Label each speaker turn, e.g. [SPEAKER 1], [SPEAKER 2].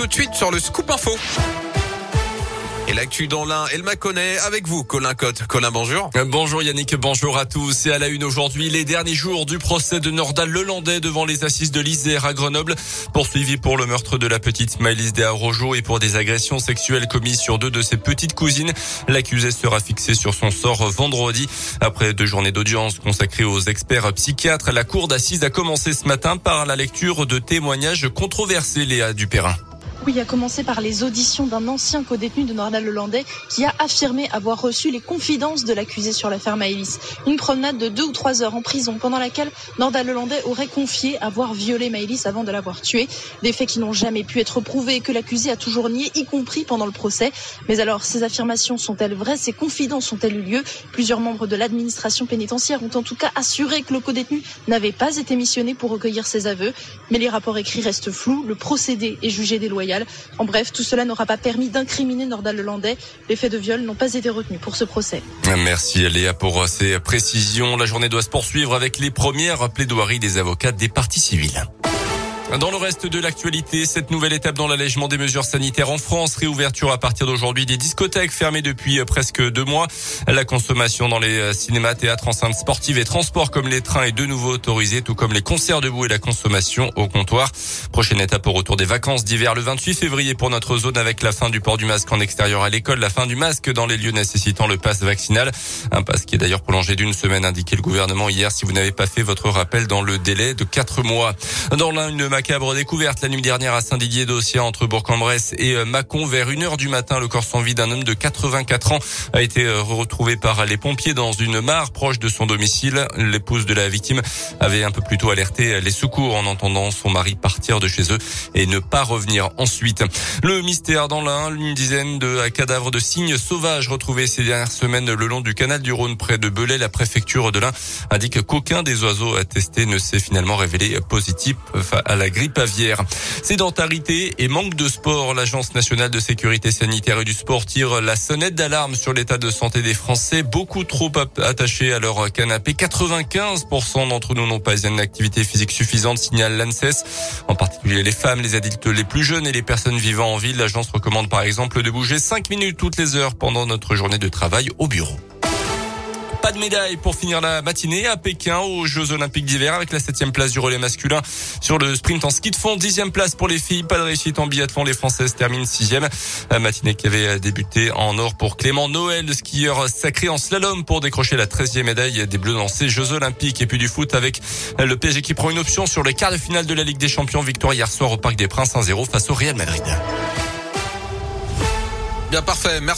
[SPEAKER 1] Tout de suite sur le scoop info. Et l'actu dans l'un, elle m'a connaît avec vous, Colin Cotte. Colin, bonjour.
[SPEAKER 2] Euh, bonjour Yannick, bonjour à tous. Et à la une aujourd'hui, les derniers jours du procès de Nordal Lelandais devant les assises de l'Isère à Grenoble, poursuivi pour le meurtre de la petite Maëlys Desarrojo et pour des agressions sexuelles commises sur deux de ses petites cousines. L'accusé sera fixé sur son sort vendredi. Après deux journées d'audience consacrées aux experts psychiatres, la cour d'assises a commencé ce matin par la lecture de témoignages controversés, Léa Dupérin.
[SPEAKER 3] Oui, a commencé par les auditions d'un ancien co-détenu de Nordal Lelandais qui a affirmé avoir reçu les confidences de l'accusé sur l'affaire Maëlys. Une promenade de deux ou trois heures en prison pendant laquelle Nordal Lelandais aurait confié avoir violé Maëlys avant de l'avoir tué. Des faits qui n'ont jamais pu être prouvés et que l'accusé a toujours nié, y compris pendant le procès. Mais alors, ces affirmations sont-elles vraies? Ces confidences ont-elles eu lieu? Plusieurs membres de l'administration pénitentiaire ont en tout cas assuré que le co-détenu n'avait pas été missionné pour recueillir ses aveux. Mais les rapports écrits restent flous. Le procédé est jugé déloyal. En bref, tout cela n'aura pas permis d'incriminer Nordal Lelandais. Les faits de viol n'ont pas été retenus pour ce procès.
[SPEAKER 2] Merci Léa pour ces précisions. La journée doit se poursuivre avec les premières plaidoiries des avocats des parties civiles. Dans le reste de l'actualité, cette nouvelle étape dans l'allègement des mesures sanitaires en France, réouverture à partir d'aujourd'hui des discothèques fermées depuis euh, presque deux mois. La consommation dans les euh, cinémas, théâtres, enceintes sportives et transports comme les trains est de nouveau autorisée, tout comme les concerts debout et la consommation au comptoir. Prochaine étape au retour des vacances d'hiver le 28 février pour notre zone avec la fin du port du masque en extérieur à l'école, la fin du masque dans les lieux nécessitant le pass vaccinal. Un pass qui est d'ailleurs prolongé d'une semaine, indiqué le gouvernement hier si vous n'avez pas fait votre rappel dans le délai de quatre mois. Dans macabre découverte la nuit dernière à Saint-Didier d'Ossien entre Bourg-en-Bresse et euh, Mâcon vers 1 heure du matin. Le corps sans vie d'un homme de 84 ans a été euh, retrouvé par les pompiers dans une mare proche de son domicile. L'épouse de la victime avait un peu plus tôt alerté les secours en entendant son mari partir de chez eux et ne pas revenir ensuite. Le mystère dans l'Ain, une dizaine de cadavres de cygnes sauvages retrouvés ces dernières semaines le long du canal du Rhône près de Belay. La préfecture de l'Ain indique qu'aucun des oiseaux testés ne s'est finalement révélé positif à la grippe Sédentarité et manque de sport. L'Agence nationale de sécurité sanitaire et du sport tire la sonnette d'alarme sur l'état de santé des Français, beaucoup trop attachés à leur canapé. 95% d'entre nous n'ont pas une activité physique suffisante, signale l'ANSES. En particulier les femmes, les adultes les plus jeunes et les personnes vivant en ville. L'agence recommande par exemple de bouger 5 minutes toutes les heures pendant notre journée de travail au bureau. Médaille pour finir la matinée à Pékin aux Jeux Olympiques d'hiver avec la septième place du relais masculin sur le sprint en ski de fond. Dixième place pour les filles. Pas de réussite en biathlon. Les Françaises terminent sixième. La matinée qui avait débuté en or pour Clément Noël, le skieur sacré en slalom pour décrocher la treizième médaille des Bleus dans ces Jeux Olympiques. Et puis du foot avec le PSG qui prend une option sur les quarts de finale de la Ligue des Champions. Victoire hier soir au Parc des Princes 1-0 face au Real Madrid.
[SPEAKER 1] Bien parfait. Merci.